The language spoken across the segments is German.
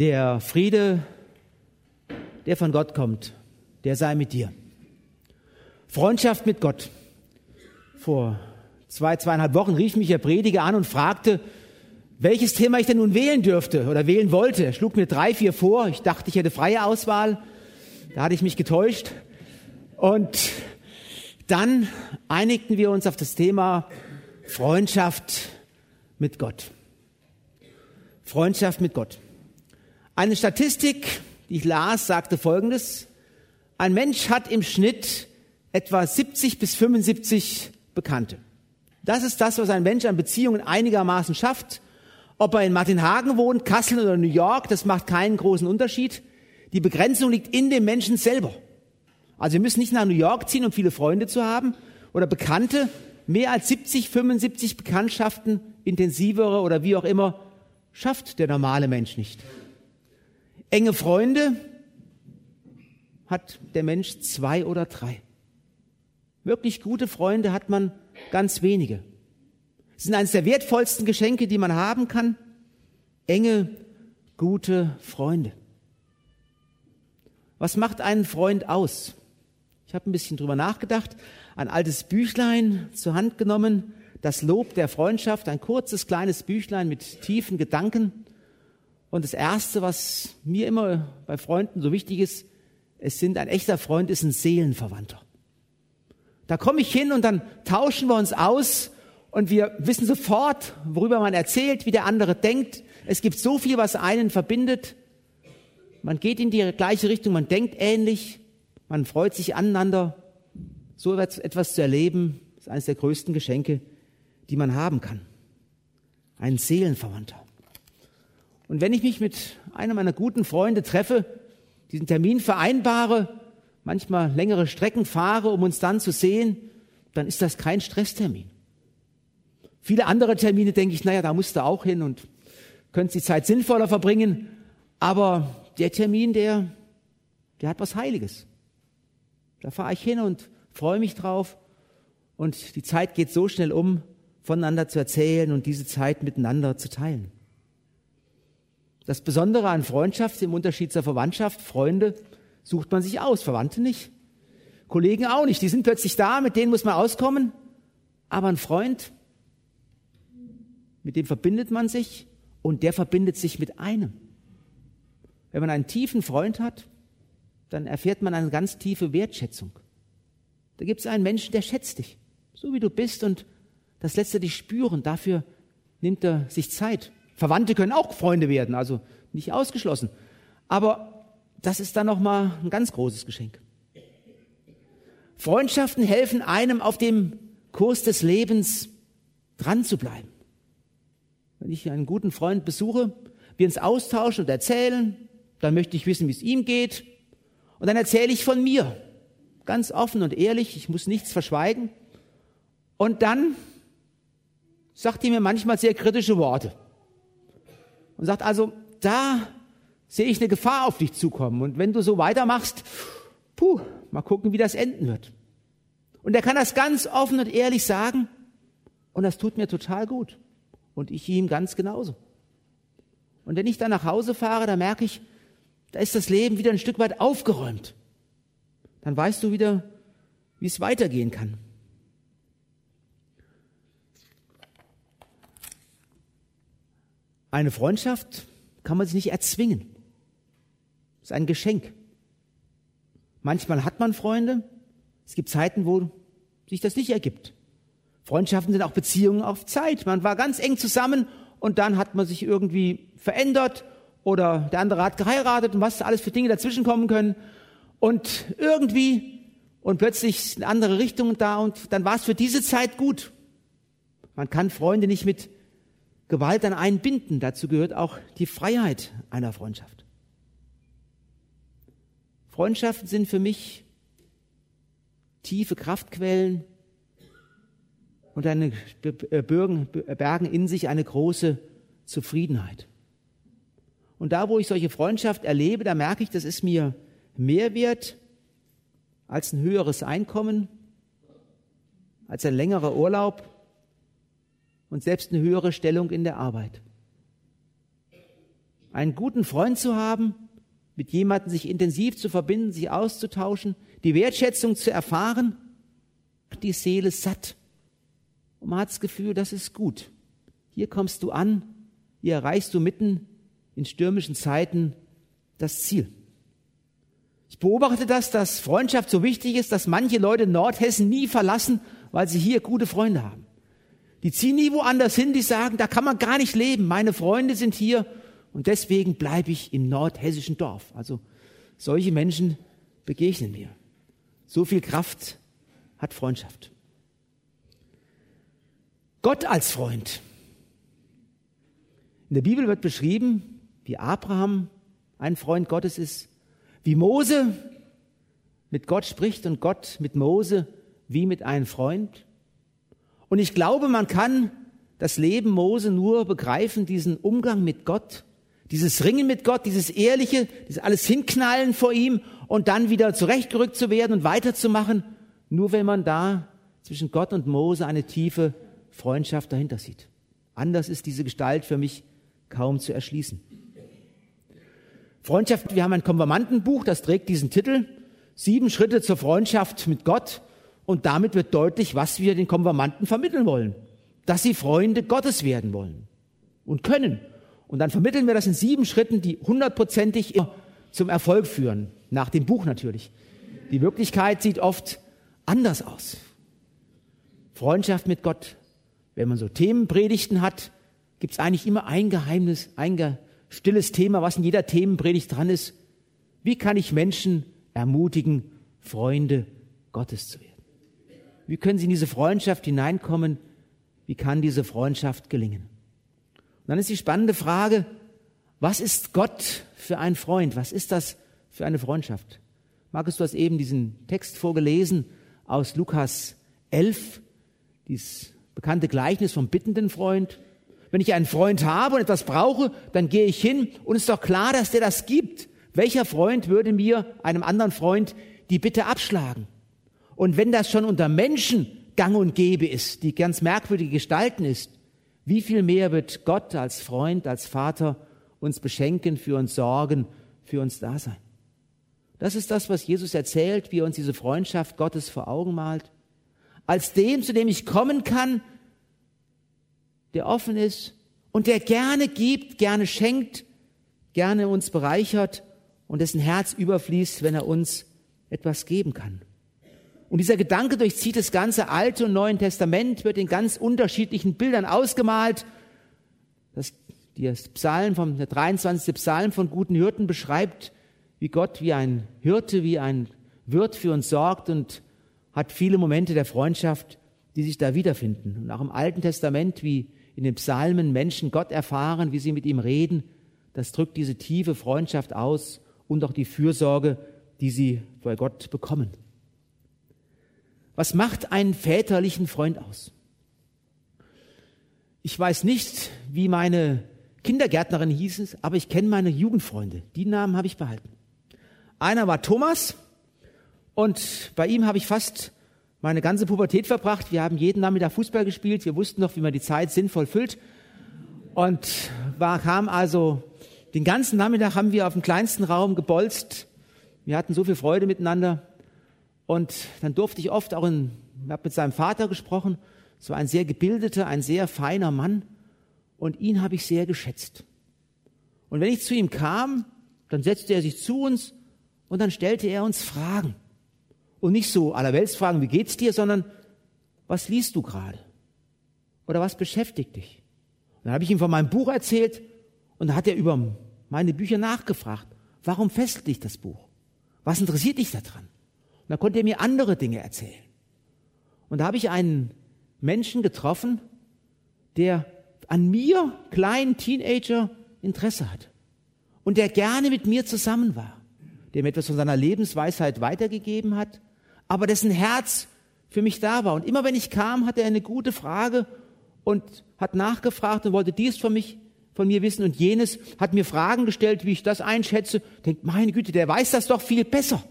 Der Friede, der von Gott kommt, der sei mit dir. Freundschaft mit Gott. Vor zwei, zweieinhalb Wochen rief mich der Prediger an und fragte, welches Thema ich denn nun wählen dürfte oder wählen wollte. Er schlug mir drei, vier vor. Ich dachte, ich hätte freie Auswahl. Da hatte ich mich getäuscht. Und dann einigten wir uns auf das Thema Freundschaft mit Gott. Freundschaft mit Gott. Eine Statistik, die ich las, sagte Folgendes. Ein Mensch hat im Schnitt etwa 70 bis 75 Bekannte. Das ist das, was ein Mensch an Beziehungen einigermaßen schafft. Ob er in Martinhagen wohnt, Kassel oder New York, das macht keinen großen Unterschied. Die Begrenzung liegt in dem Menschen selber. Also wir müssen nicht nach New York ziehen, um viele Freunde zu haben oder Bekannte. Mehr als 70, 75 Bekanntschaften, intensivere oder wie auch immer, schafft der normale Mensch nicht. Enge Freunde hat der Mensch zwei oder drei. Wirklich gute Freunde hat man ganz wenige. Es sind eines der wertvollsten Geschenke, die man haben kann. Enge, gute Freunde. Was macht einen Freund aus? Ich habe ein bisschen drüber nachgedacht, ein altes Büchlein zur Hand genommen, das Lob der Freundschaft, ein kurzes kleines Büchlein mit tiefen Gedanken. Und das Erste, was mir immer bei Freunden so wichtig ist, es sind ein echter Freund, ist ein Seelenverwandter. Da komme ich hin und dann tauschen wir uns aus und wir wissen sofort, worüber man erzählt, wie der andere denkt. Es gibt so viel, was einen verbindet. Man geht in die gleiche Richtung, man denkt ähnlich, man freut sich aneinander. So etwas zu erleben, ist eines der größten Geschenke, die man haben kann. Ein Seelenverwandter. Und wenn ich mich mit einem meiner guten Freunde treffe, diesen Termin vereinbare, manchmal längere Strecken fahre, um uns dann zu sehen, dann ist das kein Stresstermin. Viele andere Termine denke ich, naja, da musst du auch hin und könntest die Zeit sinnvoller verbringen. Aber der Termin, der, der hat was Heiliges. Da fahre ich hin und freue mich drauf. Und die Zeit geht so schnell um, voneinander zu erzählen und diese Zeit miteinander zu teilen. Das Besondere an Freundschaft im Unterschied zur Verwandtschaft, Freunde sucht man sich aus, Verwandte nicht. Kollegen auch nicht. Die sind plötzlich da, mit denen muss man auskommen. Aber ein Freund, mit dem verbindet man sich und der verbindet sich mit einem. Wenn man einen tiefen Freund hat, dann erfährt man eine ganz tiefe Wertschätzung. Da gibt es einen Menschen, der schätzt dich, so wie du bist und das lässt er dich spüren. Dafür nimmt er sich Zeit. Verwandte können auch Freunde werden, also nicht ausgeschlossen. Aber das ist dann nochmal ein ganz großes Geschenk. Freundschaften helfen einem auf dem Kurs des Lebens dran zu bleiben. Wenn ich einen guten Freund besuche, wir uns austauschen und erzählen, dann möchte ich wissen, wie es ihm geht. Und dann erzähle ich von mir. Ganz offen und ehrlich, ich muss nichts verschweigen. Und dann sagt er mir manchmal sehr kritische Worte. Und sagt also, da sehe ich eine Gefahr auf dich zukommen. Und wenn du so weitermachst, puh, mal gucken, wie das enden wird. Und er kann das ganz offen und ehrlich sagen. Und das tut mir total gut. Und ich ihm ganz genauso. Und wenn ich dann nach Hause fahre, dann merke ich, da ist das Leben wieder ein Stück weit aufgeräumt. Dann weißt du wieder, wie es weitergehen kann. Eine Freundschaft kann man sich nicht erzwingen. Ist ein Geschenk. Manchmal hat man Freunde. Es gibt Zeiten, wo sich das nicht ergibt. Freundschaften sind auch Beziehungen auf Zeit. Man war ganz eng zusammen und dann hat man sich irgendwie verändert oder der andere hat geheiratet und was alles für Dinge dazwischen kommen können. Und irgendwie und plötzlich sind andere Richtungen da und dann war es für diese Zeit gut. Man kann Freunde nicht mit Gewalt an einen binden. Dazu gehört auch die Freiheit einer Freundschaft. Freundschaften sind für mich tiefe Kraftquellen und eine, bergen in sich eine große Zufriedenheit. Und da, wo ich solche Freundschaft erlebe, da merke ich, das ist mir mehr wert als ein höheres Einkommen, als ein längerer Urlaub und selbst eine höhere Stellung in der Arbeit. einen guten Freund zu haben, mit jemandem sich intensiv zu verbinden, sich auszutauschen, die Wertschätzung zu erfahren, die Seele satt. Und man hat das Gefühl, das ist gut. Hier kommst du an, hier erreichst du mitten in stürmischen Zeiten das Ziel. Ich beobachte das, dass Freundschaft so wichtig ist, dass manche Leute Nordhessen nie verlassen, weil sie hier gute Freunde haben. Die ziehen nie woanders hin, die sagen, da kann man gar nicht leben. Meine Freunde sind hier und deswegen bleibe ich im nordhessischen Dorf. Also solche Menschen begegnen mir. So viel Kraft hat Freundschaft. Gott als Freund. In der Bibel wird beschrieben, wie Abraham ein Freund Gottes ist, wie Mose mit Gott spricht und Gott mit Mose wie mit einem Freund. Und ich glaube, man kann das Leben Mose nur begreifen, diesen Umgang mit Gott, dieses Ringen mit Gott, dieses Ehrliche, dieses alles Hinknallen vor ihm und dann wieder zurechtgerückt zu werden und weiterzumachen, nur wenn man da zwischen Gott und Mose eine tiefe Freundschaft dahinter sieht. Anders ist diese Gestalt für mich kaum zu erschließen. Freundschaft, wir haben ein Konfirmandenbuch, das trägt diesen Titel, Sieben Schritte zur Freundschaft mit Gott. Und damit wird deutlich, was wir den Konfirmanden vermitteln wollen. Dass sie Freunde Gottes werden wollen und können. Und dann vermitteln wir das in sieben Schritten, die hundertprozentig zum Erfolg führen. Nach dem Buch natürlich. Die Wirklichkeit sieht oft anders aus. Freundschaft mit Gott. Wenn man so Themenpredigten hat, gibt es eigentlich immer ein Geheimnis, ein stilles Thema, was in jeder Themenpredigt dran ist. Wie kann ich Menschen ermutigen, Freunde Gottes zu werden? Wie können sie in diese Freundschaft hineinkommen? Wie kann diese Freundschaft gelingen? Und dann ist die spannende Frage, was ist Gott für ein Freund? Was ist das für eine Freundschaft? Markus, du hast eben diesen Text vorgelesen aus Lukas 11, dieses bekannte Gleichnis vom bittenden Freund. Wenn ich einen Freund habe und etwas brauche, dann gehe ich hin und es ist doch klar, dass der das gibt. Welcher Freund würde mir, einem anderen Freund, die Bitte abschlagen? Und wenn das schon unter Menschen gang und gäbe ist, die ganz merkwürdige Gestalten ist, wie viel mehr wird Gott als Freund, als Vater uns beschenken, für uns sorgen, für uns da sein? Das ist das, was Jesus erzählt, wie er uns diese Freundschaft Gottes vor Augen malt. Als dem, zu dem ich kommen kann, der offen ist und der gerne gibt, gerne schenkt, gerne uns bereichert und dessen Herz überfließt, wenn er uns etwas geben kann. Und dieser Gedanke durchzieht das ganze Alte und Neue Testament, wird in ganz unterschiedlichen Bildern ausgemalt. Das, das Psalm vom, der 23. Psalm von guten Hirten beschreibt, wie Gott wie ein Hirte, wie ein Wirt für uns sorgt und hat viele Momente der Freundschaft, die sich da wiederfinden. Und auch im Alten Testament, wie in den Psalmen Menschen Gott erfahren, wie sie mit ihm reden, das drückt diese tiefe Freundschaft aus und auch die Fürsorge, die sie bei Gott bekommen. Was macht einen väterlichen Freund aus? Ich weiß nicht, wie meine Kindergärtnerin hieß es, aber ich kenne meine Jugendfreunde. Die Namen habe ich behalten. Einer war Thomas und bei ihm habe ich fast meine ganze Pubertät verbracht. Wir haben jeden Nachmittag Fußball gespielt. Wir wussten noch, wie man die Zeit sinnvoll füllt. Und war, kam also, den ganzen Nachmittag haben wir auf dem kleinsten Raum gebolzt. Wir hatten so viel Freude miteinander. Und dann durfte ich oft auch in, ich habe mit seinem Vater gesprochen, so ein sehr gebildeter, ein sehr feiner Mann. Und ihn habe ich sehr geschätzt. Und wenn ich zu ihm kam, dann setzte er sich zu uns und dann stellte er uns Fragen. Und nicht so allerweltsfragen, wie geht's dir, sondern was liest du gerade? Oder was beschäftigt dich? Und dann habe ich ihm von meinem Buch erzählt und dann hat er über meine Bücher nachgefragt. Warum fesselt dich das Buch? Was interessiert dich daran? Und dann konnte er mir andere Dinge erzählen. Und da habe ich einen Menschen getroffen, der an mir, kleinen Teenager, Interesse hat. Und der gerne mit mir zusammen war. Der mir etwas von seiner Lebensweisheit weitergegeben hat, aber dessen Herz für mich da war. Und immer wenn ich kam, hatte er eine gute Frage und hat nachgefragt und wollte dies von mich, von mir wissen und jenes, hat mir Fragen gestellt, wie ich das einschätze. Denkt, meine Güte, der weiß das doch viel besser.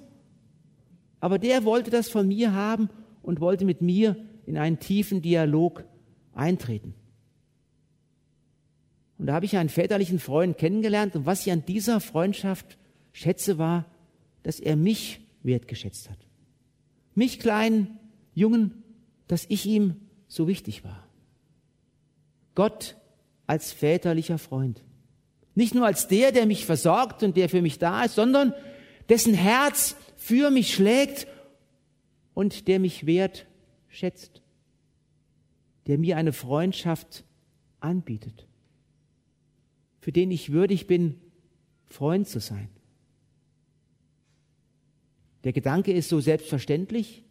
Aber der wollte das von mir haben und wollte mit mir in einen tiefen Dialog eintreten. Und da habe ich einen väterlichen Freund kennengelernt. Und was ich an dieser Freundschaft schätze, war, dass er mich wertgeschätzt hat. Mich kleinen Jungen, dass ich ihm so wichtig war. Gott als väterlicher Freund. Nicht nur als der, der mich versorgt und der für mich da ist, sondern dessen Herz für mich schlägt und der mich wertschätzt, der mir eine Freundschaft anbietet, für den ich würdig bin, Freund zu sein. Der Gedanke ist so selbstverständlich,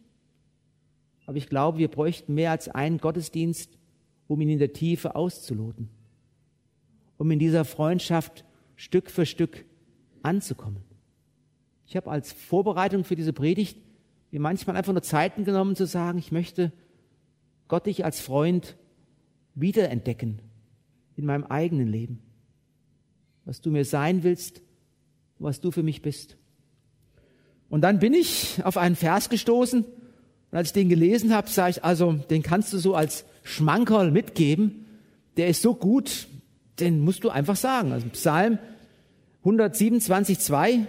aber ich glaube, wir bräuchten mehr als einen Gottesdienst, um ihn in der Tiefe auszuloten, um in dieser Freundschaft Stück für Stück anzukommen. Ich habe als Vorbereitung für diese Predigt mir manchmal einfach nur Zeiten genommen zu sagen, ich möchte Gott dich als Freund wiederentdecken in meinem eigenen Leben. Was du mir sein willst, was du für mich bist. Und dann bin ich auf einen Vers gestoßen und als ich den gelesen habe, sage ich, also den kannst du so als Schmankerl mitgeben. Der ist so gut, den musst du einfach sagen. Also Psalm 127, 2,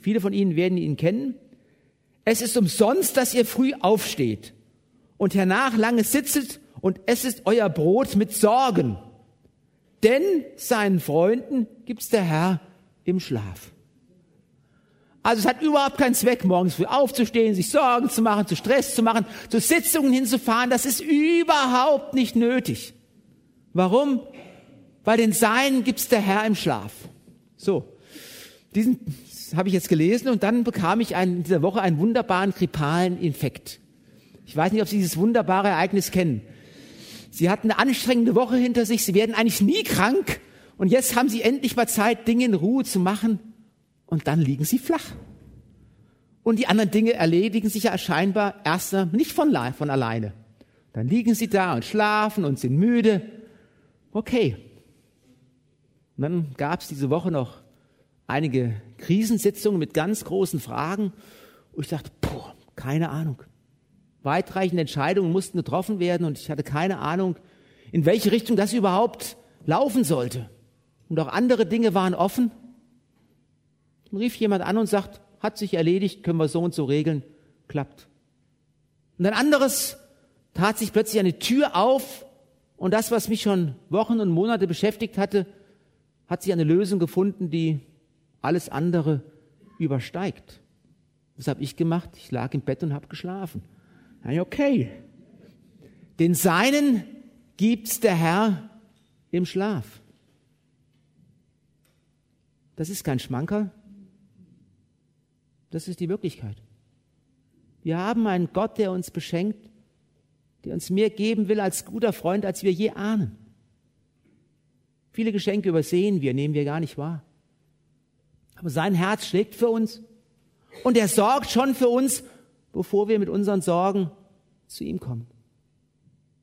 viele von Ihnen werden ihn kennen. Es ist umsonst, dass ihr früh aufsteht und hernach lange sitzet und es ist euer Brot mit Sorgen. Denn seinen Freunden gibt's der Herr im Schlaf. Also es hat überhaupt keinen Zweck, morgens früh aufzustehen, sich Sorgen zu machen, zu Stress zu machen, zu Sitzungen hinzufahren. Das ist überhaupt nicht nötig. Warum? Weil den Seinen gibt's der Herr im Schlaf. So, diesen habe ich jetzt gelesen und dann bekam ich in dieser Woche einen wunderbaren grippalen Infekt. Ich weiß nicht, ob Sie dieses wunderbare Ereignis kennen. Sie hatten eine anstrengende Woche hinter sich, Sie werden eigentlich nie krank und jetzt haben Sie endlich mal Zeit, Dinge in Ruhe zu machen und dann liegen sie flach. Und die anderen Dinge erledigen sich ja scheinbar erst nicht von, von alleine. Dann liegen sie da und schlafen und sind müde. Okay. Und dann gab es diese Woche noch einige Krisensitzungen mit ganz großen Fragen. Und ich dachte, puh, keine Ahnung. Weitreichende Entscheidungen mussten getroffen werden und ich hatte keine Ahnung, in welche Richtung das überhaupt laufen sollte. Und auch andere Dinge waren offen. Dann rief jemand an und sagt, hat sich erledigt, können wir so und so regeln, klappt. Und ein anderes tat sich plötzlich eine Tür auf und das, was mich schon Wochen und Monate beschäftigt hatte, hat sich eine Lösung gefunden, die alles andere übersteigt. Was habe ich gemacht? Ich lag im Bett und habe geschlafen. Okay. Den Seinen gibt's der Herr im Schlaf. Das ist kein Schmankerl, das ist die Wirklichkeit. Wir haben einen Gott, der uns beschenkt, der uns mehr geben will als guter Freund, als wir je ahnen. Viele Geschenke übersehen wir, nehmen wir gar nicht wahr. Aber sein Herz schlägt für uns und er sorgt schon für uns, bevor wir mit unseren Sorgen zu ihm kommen.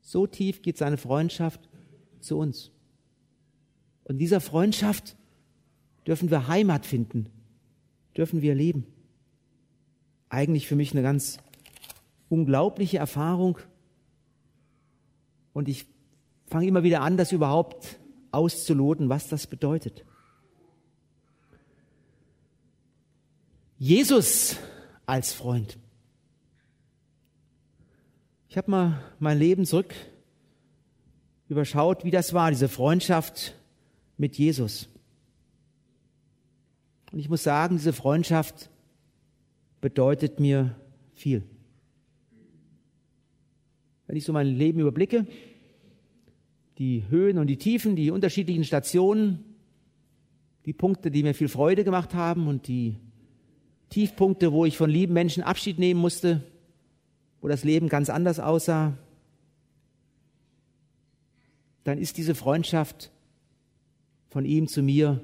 So tief geht seine Freundschaft zu uns. Und dieser Freundschaft dürfen wir Heimat finden, dürfen wir leben eigentlich für mich eine ganz unglaubliche Erfahrung. Und ich fange immer wieder an, das überhaupt auszuloten, was das bedeutet. Jesus als Freund. Ich habe mal mein Leben zurück überschaut, wie das war, diese Freundschaft mit Jesus. Und ich muss sagen, diese Freundschaft bedeutet mir viel. Wenn ich so mein Leben überblicke, die Höhen und die Tiefen, die unterschiedlichen Stationen, die Punkte, die mir viel Freude gemacht haben und die Tiefpunkte, wo ich von lieben Menschen Abschied nehmen musste, wo das Leben ganz anders aussah, dann ist diese Freundschaft von ihm zu mir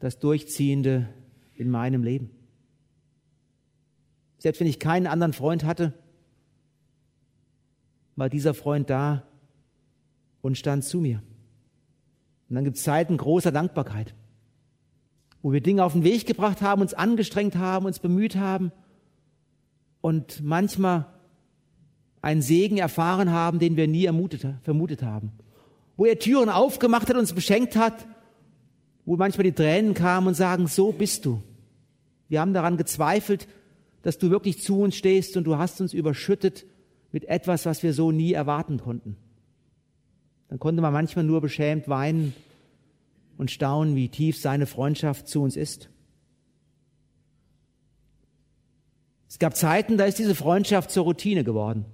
das Durchziehende in meinem Leben. Selbst wenn ich keinen anderen Freund hatte, war dieser Freund da und stand zu mir. Und dann gibt es Zeiten großer Dankbarkeit, wo wir Dinge auf den Weg gebracht haben, uns angestrengt haben, uns bemüht haben und manchmal einen Segen erfahren haben, den wir nie ermutet, vermutet haben. wo er Türen aufgemacht hat, uns beschenkt hat, wo manchmal die Tränen kamen und sagen, so bist du. Wir haben daran gezweifelt, dass du wirklich zu uns stehst und du hast uns überschüttet mit etwas, was wir so nie erwarten konnten. Dann konnte man manchmal nur beschämt weinen und staunen, wie tief seine Freundschaft zu uns ist. Es gab Zeiten, da ist diese Freundschaft zur Routine geworden.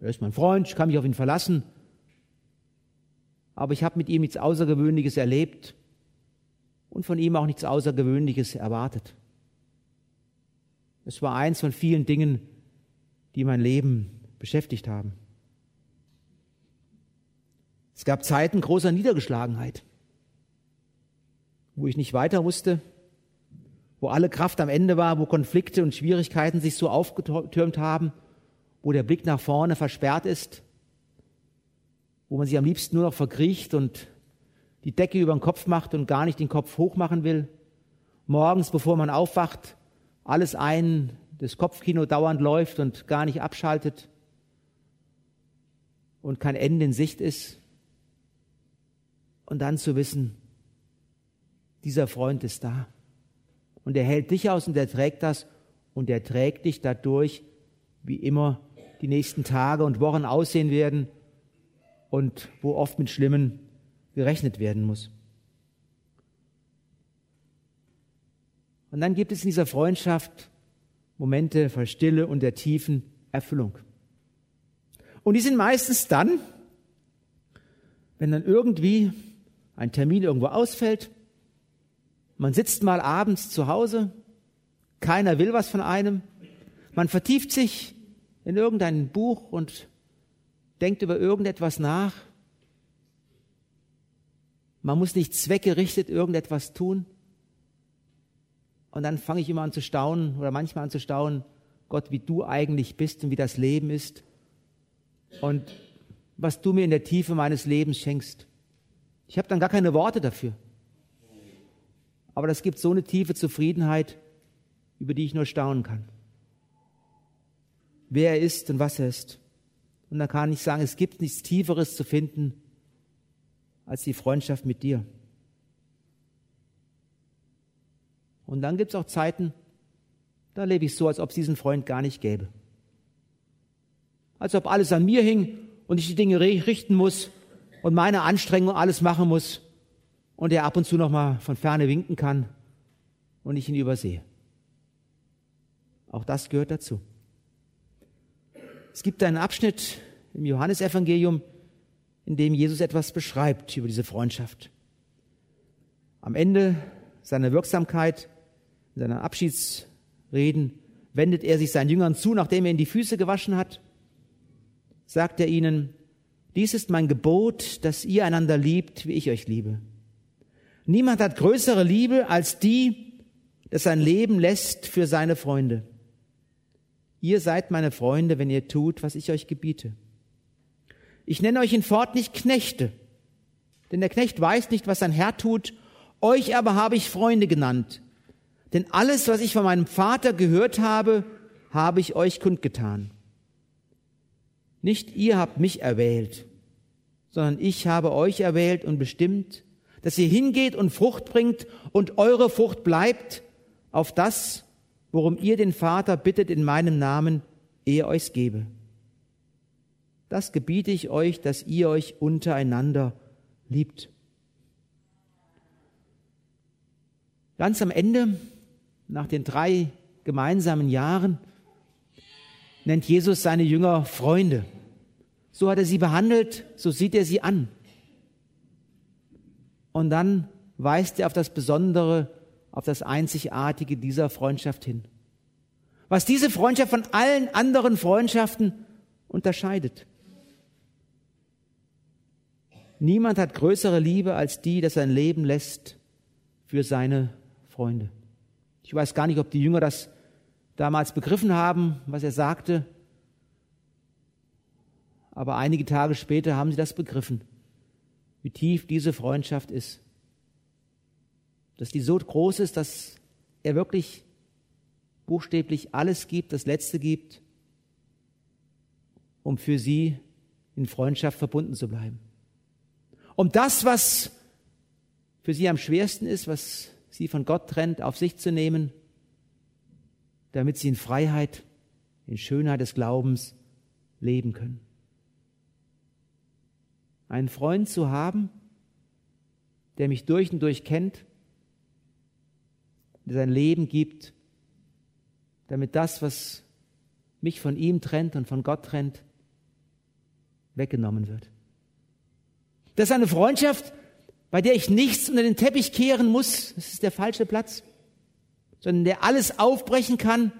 Er ist mein Freund, ich kann mich auf ihn verlassen. Aber ich habe mit ihm nichts Außergewöhnliches erlebt und von ihm auch nichts Außergewöhnliches erwartet. Es war eins von vielen Dingen, die mein Leben beschäftigt haben. Es gab Zeiten großer Niedergeschlagenheit, wo ich nicht weiter wusste, wo alle Kraft am Ende war, wo Konflikte und Schwierigkeiten sich so aufgetürmt haben, wo der Blick nach vorne versperrt ist, wo man sich am liebsten nur noch verkriecht und die Decke über den Kopf macht und gar nicht den Kopf hochmachen will. Morgens, bevor man aufwacht, alles ein, das Kopfkino dauernd läuft und gar nicht abschaltet und kein Ende in Sicht ist. Und dann zu wissen, dieser Freund ist da. Und er hält dich aus und er trägt das und er trägt dich dadurch, wie immer die nächsten Tage und Wochen aussehen werden und wo oft mit Schlimmen gerechnet werden muss. Und dann gibt es in dieser Freundschaft Momente voll Stille und der tiefen Erfüllung. Und die sind meistens dann, wenn dann irgendwie ein Termin irgendwo ausfällt, man sitzt mal abends zu Hause, keiner will was von einem, man vertieft sich in irgendein Buch und denkt über irgendetwas nach. Man muss nicht zweckgerichtet irgendetwas tun. Und dann fange ich immer an zu staunen oder manchmal an zu staunen, Gott, wie du eigentlich bist und wie das Leben ist und was du mir in der Tiefe meines Lebens schenkst. Ich habe dann gar keine Worte dafür. Aber das gibt so eine tiefe Zufriedenheit, über die ich nur staunen kann. Wer er ist und was er ist. Und da kann ich sagen, es gibt nichts Tieferes zu finden als die Freundschaft mit dir. Und dann gibt es auch Zeiten, da lebe ich so, als ob es diesen Freund gar nicht gäbe. Als ob alles an mir hing und ich die Dinge richten muss und meine Anstrengung alles machen muss und er ab und zu noch mal von ferne winken kann und ich ihn übersehe. Auch das gehört dazu. Es gibt einen Abschnitt im Johannesevangelium, in dem Jesus etwas beschreibt über diese Freundschaft. Am Ende seiner Wirksamkeit in seinen Abschiedsreden wendet er sich seinen Jüngern zu, nachdem er ihnen die Füße gewaschen hat, sagt er ihnen, dies ist mein Gebot, dass ihr einander liebt, wie ich euch liebe. Niemand hat größere Liebe als die, dass sein Leben lässt für seine Freunde. Ihr seid meine Freunde, wenn ihr tut, was ich euch gebiete. Ich nenne euch in Fort nicht Knechte, denn der Knecht weiß nicht, was sein Herr tut. Euch aber habe ich Freunde genannt, denn alles, was ich von meinem Vater gehört habe, habe ich euch kundgetan. Nicht ihr habt mich erwählt, sondern ich habe euch erwählt und bestimmt, dass ihr hingeht und Frucht bringt und eure Frucht bleibt auf das, worum ihr den Vater bittet in meinem Namen, er euch gebe. Das gebiete ich euch, dass ihr euch untereinander liebt. Ganz am Ende nach den drei gemeinsamen Jahren nennt Jesus seine Jünger Freunde. So hat er sie behandelt, so sieht er sie an. Und dann weist er auf das Besondere, auf das Einzigartige dieser Freundschaft hin. Was diese Freundschaft von allen anderen Freundschaften unterscheidet. Niemand hat größere Liebe als die, dass sein Leben lässt für seine Freunde. Ich weiß gar nicht, ob die Jünger das damals begriffen haben, was er sagte. Aber einige Tage später haben sie das begriffen, wie tief diese Freundschaft ist. Dass die so groß ist, dass er wirklich buchstäblich alles gibt, das Letzte gibt, um für sie in Freundschaft verbunden zu bleiben. um das, was für sie am schwersten ist, was sie von Gott trennt, auf sich zu nehmen, damit sie in Freiheit, in Schönheit des Glaubens leben können. Einen Freund zu haben, der mich durch und durch kennt, der sein Leben gibt, damit das, was mich von ihm trennt und von Gott trennt, weggenommen wird. Das ist eine Freundschaft, bei der ich nichts unter den Teppich kehren muss, das ist der falsche Platz, sondern der alles aufbrechen kann,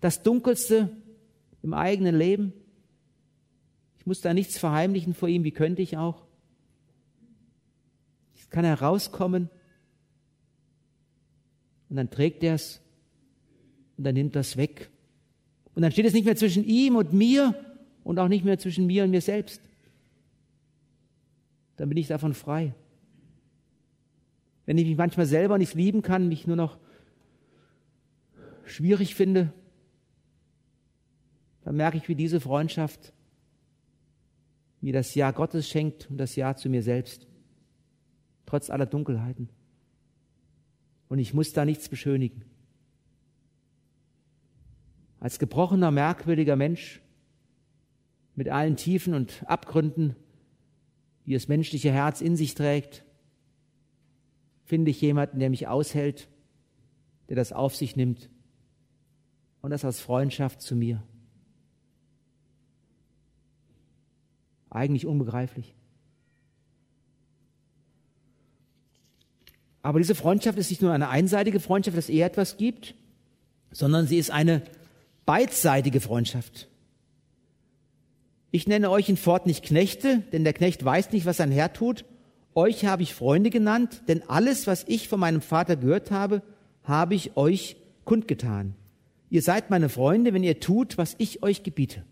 das Dunkelste im eigenen Leben. Ich muss da nichts verheimlichen vor ihm, wie könnte ich auch? Ich kann herauskommen und dann trägt er es und dann nimmt das weg. Und dann steht es nicht mehr zwischen ihm und mir und auch nicht mehr zwischen mir und mir selbst. Dann bin ich davon frei. Wenn ich mich manchmal selber nicht lieben kann, mich nur noch schwierig finde, dann merke ich, wie diese Freundschaft mir das Ja Gottes schenkt und das Ja zu mir selbst, trotz aller Dunkelheiten und ich muss da nichts beschönigen. Als gebrochener, merkwürdiger Mensch mit allen Tiefen und Abgründen, die das menschliche Herz in sich trägt, finde ich jemanden, der mich aushält, der das auf sich nimmt und das als Freundschaft zu mir. Eigentlich unbegreiflich. Aber diese Freundschaft ist nicht nur eine einseitige Freundschaft, dass er etwas gibt, sondern sie ist eine beidseitige Freundschaft. Ich nenne euch in Fort nicht Knechte, denn der Knecht weiß nicht, was sein Herr tut. Euch habe ich Freunde genannt, denn alles, was ich von meinem Vater gehört habe, habe ich euch kundgetan. Ihr seid meine Freunde, wenn ihr tut, was ich euch gebiete.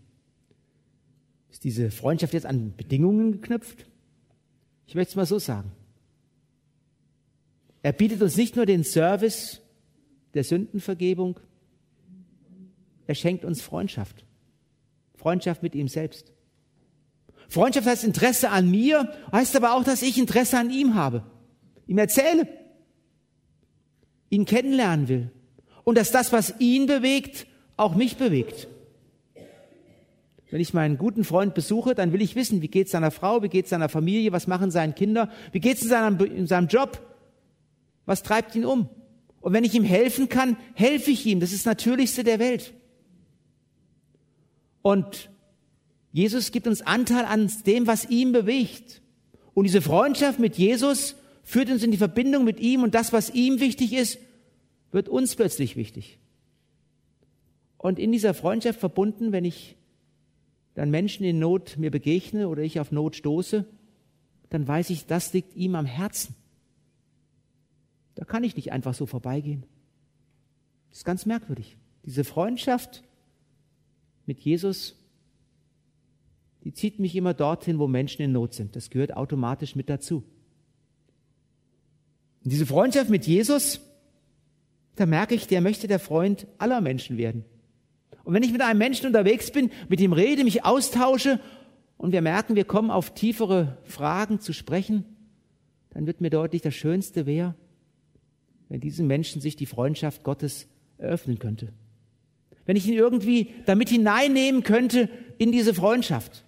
Ist diese Freundschaft jetzt an Bedingungen geknüpft? Ich möchte es mal so sagen. Er bietet uns nicht nur den Service der Sündenvergebung, er schenkt uns Freundschaft. Freundschaft mit ihm selbst. Freundschaft heißt Interesse an mir, heißt aber auch, dass ich Interesse an ihm habe. Ihm erzähle, ihn kennenlernen will. Und dass das, was ihn bewegt, auch mich bewegt. Wenn ich meinen guten Freund besuche, dann will ich wissen, wie geht es seiner Frau, wie geht es seiner Familie, was machen seine Kinder, wie geht es in seinem, in seinem Job, was treibt ihn um? Und wenn ich ihm helfen kann, helfe ich ihm. Das ist das Natürlichste der Welt. Und Jesus gibt uns Anteil an dem, was ihn bewegt. Und diese Freundschaft mit Jesus führt uns in die Verbindung mit ihm und das, was ihm wichtig ist, wird uns plötzlich wichtig. Und in dieser Freundschaft verbunden, wenn ich dann Menschen in Not mir begegne oder ich auf Not stoße, dann weiß ich, das liegt ihm am Herzen. Da kann ich nicht einfach so vorbeigehen. Das ist ganz merkwürdig. Diese Freundschaft mit Jesus, die zieht mich immer dorthin, wo Menschen in Not sind. Das gehört automatisch mit dazu. Und diese Freundschaft mit Jesus, da merke ich, der möchte der Freund aller Menschen werden. Und wenn ich mit einem Menschen unterwegs bin, mit ihm rede, mich austausche und wir merken, wir kommen auf tiefere Fragen zu sprechen, dann wird mir deutlich, das Schönste wäre, wenn diesem Menschen sich die Freundschaft Gottes eröffnen könnte. Wenn ich ihn irgendwie damit hineinnehmen könnte in diese Freundschaft.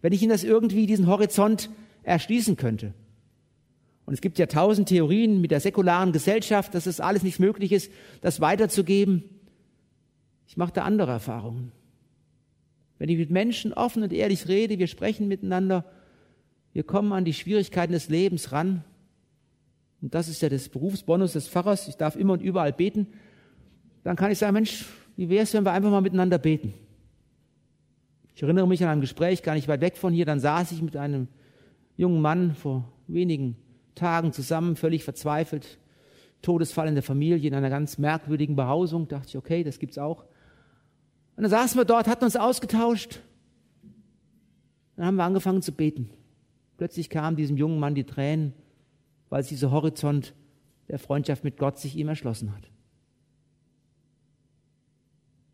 Wenn ich ihn das irgendwie, diesen Horizont erschließen könnte. Und es gibt ja tausend Theorien mit der säkularen Gesellschaft, dass es alles nicht möglich ist, das weiterzugeben. Ich mache da andere Erfahrungen. Wenn ich mit Menschen offen und ehrlich rede, wir sprechen miteinander, wir kommen an die Schwierigkeiten des Lebens ran, und das ist ja das Berufsbonus des Pfarrers, ich darf immer und überall beten, dann kann ich sagen, Mensch, wie wäre es, wenn wir einfach mal miteinander beten? Ich erinnere mich an ein Gespräch gar nicht weit weg von hier, dann saß ich mit einem jungen Mann vor wenigen Tagen zusammen, völlig verzweifelt, Todesfall in der Familie, in einer ganz merkwürdigen Behausung, dachte ich, okay, das gibt's auch. Und dann saßen wir dort, hatten uns ausgetauscht, dann haben wir angefangen zu beten. Plötzlich kamen diesem jungen Mann die Tränen, weil dieser Horizont der Freundschaft mit Gott sich ihm erschlossen hat.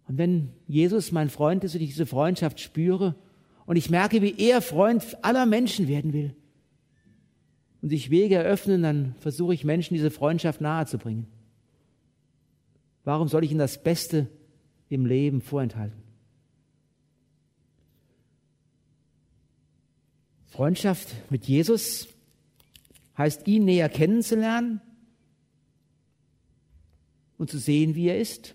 Und wenn Jesus mein Freund ist und ich diese Freundschaft spüre und ich merke, wie er Freund aller Menschen werden will, und sich Wege eröffnen, dann versuche ich Menschen diese Freundschaft nahezubringen. Warum soll ich ihnen das Beste im Leben vorenthalten? Freundschaft mit Jesus heißt, ihn näher kennenzulernen und zu sehen, wie er ist.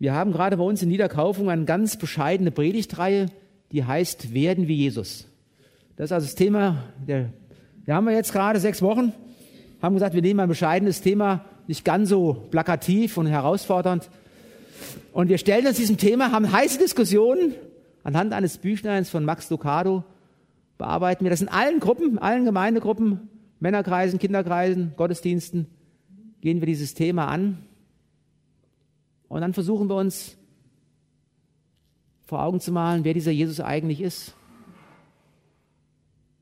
Wir haben gerade bei uns in Niederkaufung eine ganz bescheidene Predigtreihe, die heißt Werden wie Jesus. Das ist also das Thema, der, wir haben wir jetzt gerade sechs Wochen, haben gesagt, wir nehmen ein bescheidenes Thema, nicht ganz so plakativ und herausfordernd. Und wir stellen uns diesem Thema, haben heiße Diskussionen anhand eines Büchleins von Max Lucado, bearbeiten wir das in allen Gruppen, allen Gemeindegruppen, Männerkreisen, Kinderkreisen, Gottesdiensten, gehen wir dieses Thema an. Und dann versuchen wir uns vor Augen zu malen, wer dieser Jesus eigentlich ist.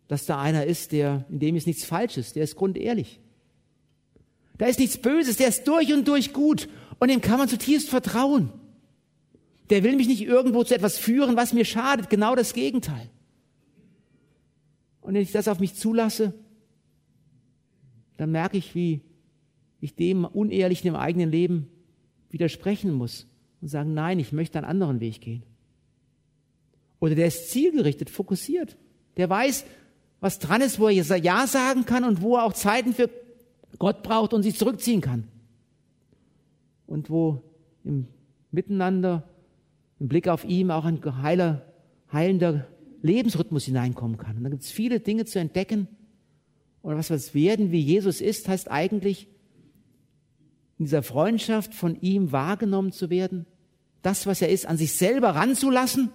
Dass da einer ist, der, in dem ist nichts Falsches, der ist grundehrlich. Da ist nichts Böses, der ist durch und durch gut und dem kann man zutiefst vertrauen. Der will mich nicht irgendwo zu etwas führen, was mir schadet, genau das Gegenteil. Und wenn ich das auf mich zulasse, dann merke ich, wie ich dem Unehrlichen im eigenen Leben widersprechen muss und sagen, nein, ich möchte einen anderen Weg gehen. Oder der ist zielgerichtet, fokussiert. Der weiß, was dran ist, wo er Ja sagen kann und wo er auch Zeiten für Gott braucht und sich zurückziehen kann. Und wo im Miteinander, im Blick auf ihm auch ein geheiler, heilender Lebensrhythmus hineinkommen kann. Und da gibt es viele Dinge zu entdecken. Und was wir werden, wie Jesus ist, heißt eigentlich, in dieser Freundschaft von ihm wahrgenommen zu werden, das, was er ist, an sich selber ranzulassen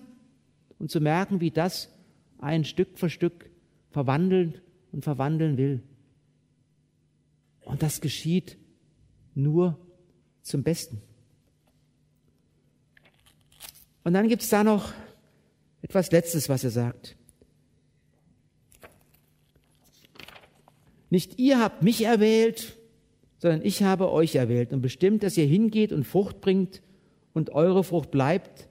und zu merken, wie das ein Stück für Stück verwandeln und verwandeln will. Und das geschieht nur zum Besten. Und dann gibt es da noch etwas Letztes, was er sagt. Nicht ihr habt mich erwählt, sondern ich habe euch erwählt und bestimmt, dass ihr hingeht und Frucht bringt und eure Frucht bleibt,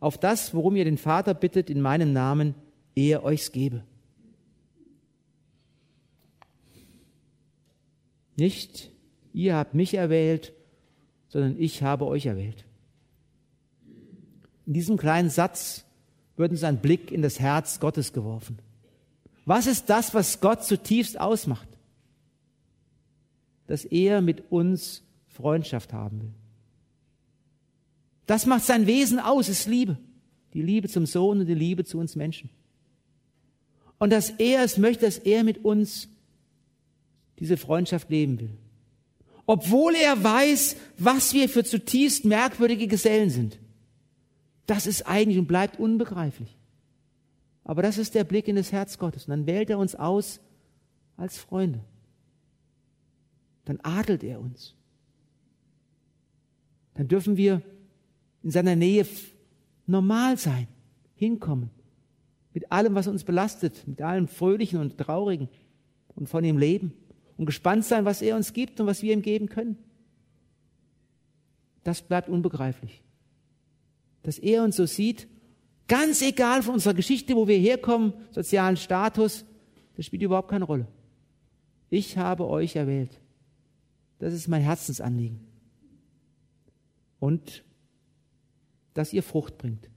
auf das, worum ihr den Vater bittet in meinem Namen, er euch's gebe. Nicht ihr habt mich erwählt, sondern ich habe euch erwählt. In diesem kleinen Satz wird uns ein Blick in das Herz Gottes geworfen. Was ist das, was Gott zutiefst ausmacht? Dass er mit uns Freundschaft haben will. Das macht sein Wesen aus, ist Liebe. Die Liebe zum Sohn und die Liebe zu uns Menschen. Und dass er es möchte, dass er mit uns diese Freundschaft leben will. Obwohl er weiß, was wir für zutiefst merkwürdige Gesellen sind. Das ist eigentlich und bleibt unbegreiflich. Aber das ist der Blick in das Herz Gottes. Und dann wählt er uns aus als Freunde. Dann adelt er uns. Dann dürfen wir in seiner Nähe normal sein, hinkommen. Mit allem, was uns belastet, mit allem Fröhlichen und Traurigen und von ihm leben. Und gespannt sein, was er uns gibt und was wir ihm geben können. Das bleibt unbegreiflich dass er uns so sieht, ganz egal von unserer Geschichte, wo wir herkommen, sozialen Status, das spielt überhaupt keine Rolle. Ich habe euch erwählt. Das ist mein Herzensanliegen. Und dass ihr Frucht bringt.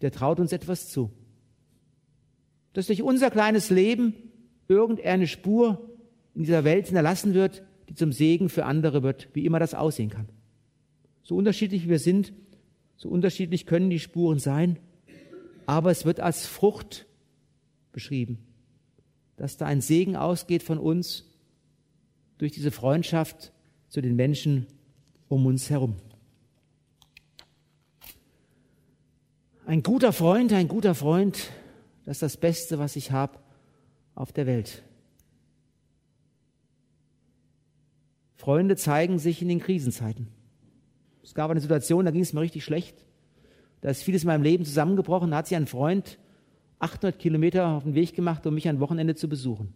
Der traut uns etwas zu. Dass durch unser kleines Leben irgendeine Spur in dieser Welt hinterlassen wird, die zum Segen für andere wird, wie immer das aussehen kann. So unterschiedlich wir sind, so unterschiedlich können die Spuren sein, aber es wird als Frucht beschrieben, dass da ein Segen ausgeht von uns durch diese Freundschaft zu den Menschen um uns herum. Ein guter Freund, ein guter Freund, das ist das Beste, was ich habe auf der Welt. Freunde zeigen sich in den Krisenzeiten. Es gab eine Situation, da ging es mir richtig schlecht. Da ist vieles in meinem Leben zusammengebrochen. Da hat sich ein Freund 800 Kilometer auf den Weg gemacht, um mich ein Wochenende zu besuchen.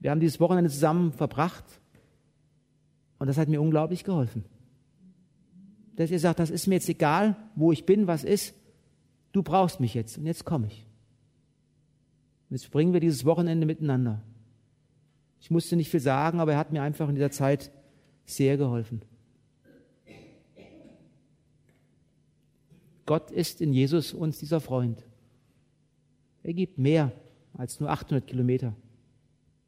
Wir haben dieses Wochenende zusammen verbracht und das hat mir unglaublich geholfen. Dass ihr sagt, das ist mir jetzt egal, wo ich bin, was ist. Du brauchst mich jetzt und jetzt komme ich. Und jetzt verbringen wir dieses Wochenende miteinander. Ich musste nicht viel sagen, aber er hat mir einfach in dieser Zeit sehr geholfen. Gott ist in Jesus uns dieser Freund. Er gibt mehr als nur 800 Kilometer.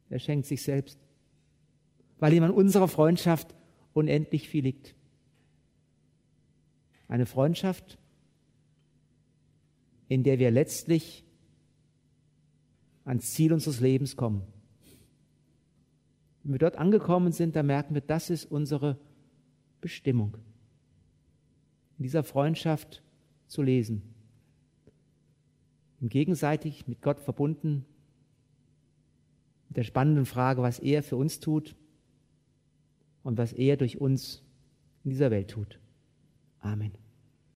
Er schenkt sich selbst, weil ihm an unserer Freundschaft unendlich viel liegt. Eine Freundschaft, in der wir letztlich ans Ziel unseres Lebens kommen. Wenn wir dort angekommen sind, dann merken wir, das ist unsere Bestimmung. In dieser Freundschaft zu lesen. Im gegenseitig mit Gott verbunden, mit der spannenden Frage, was er für uns tut und was er durch uns in dieser Welt tut. Amen.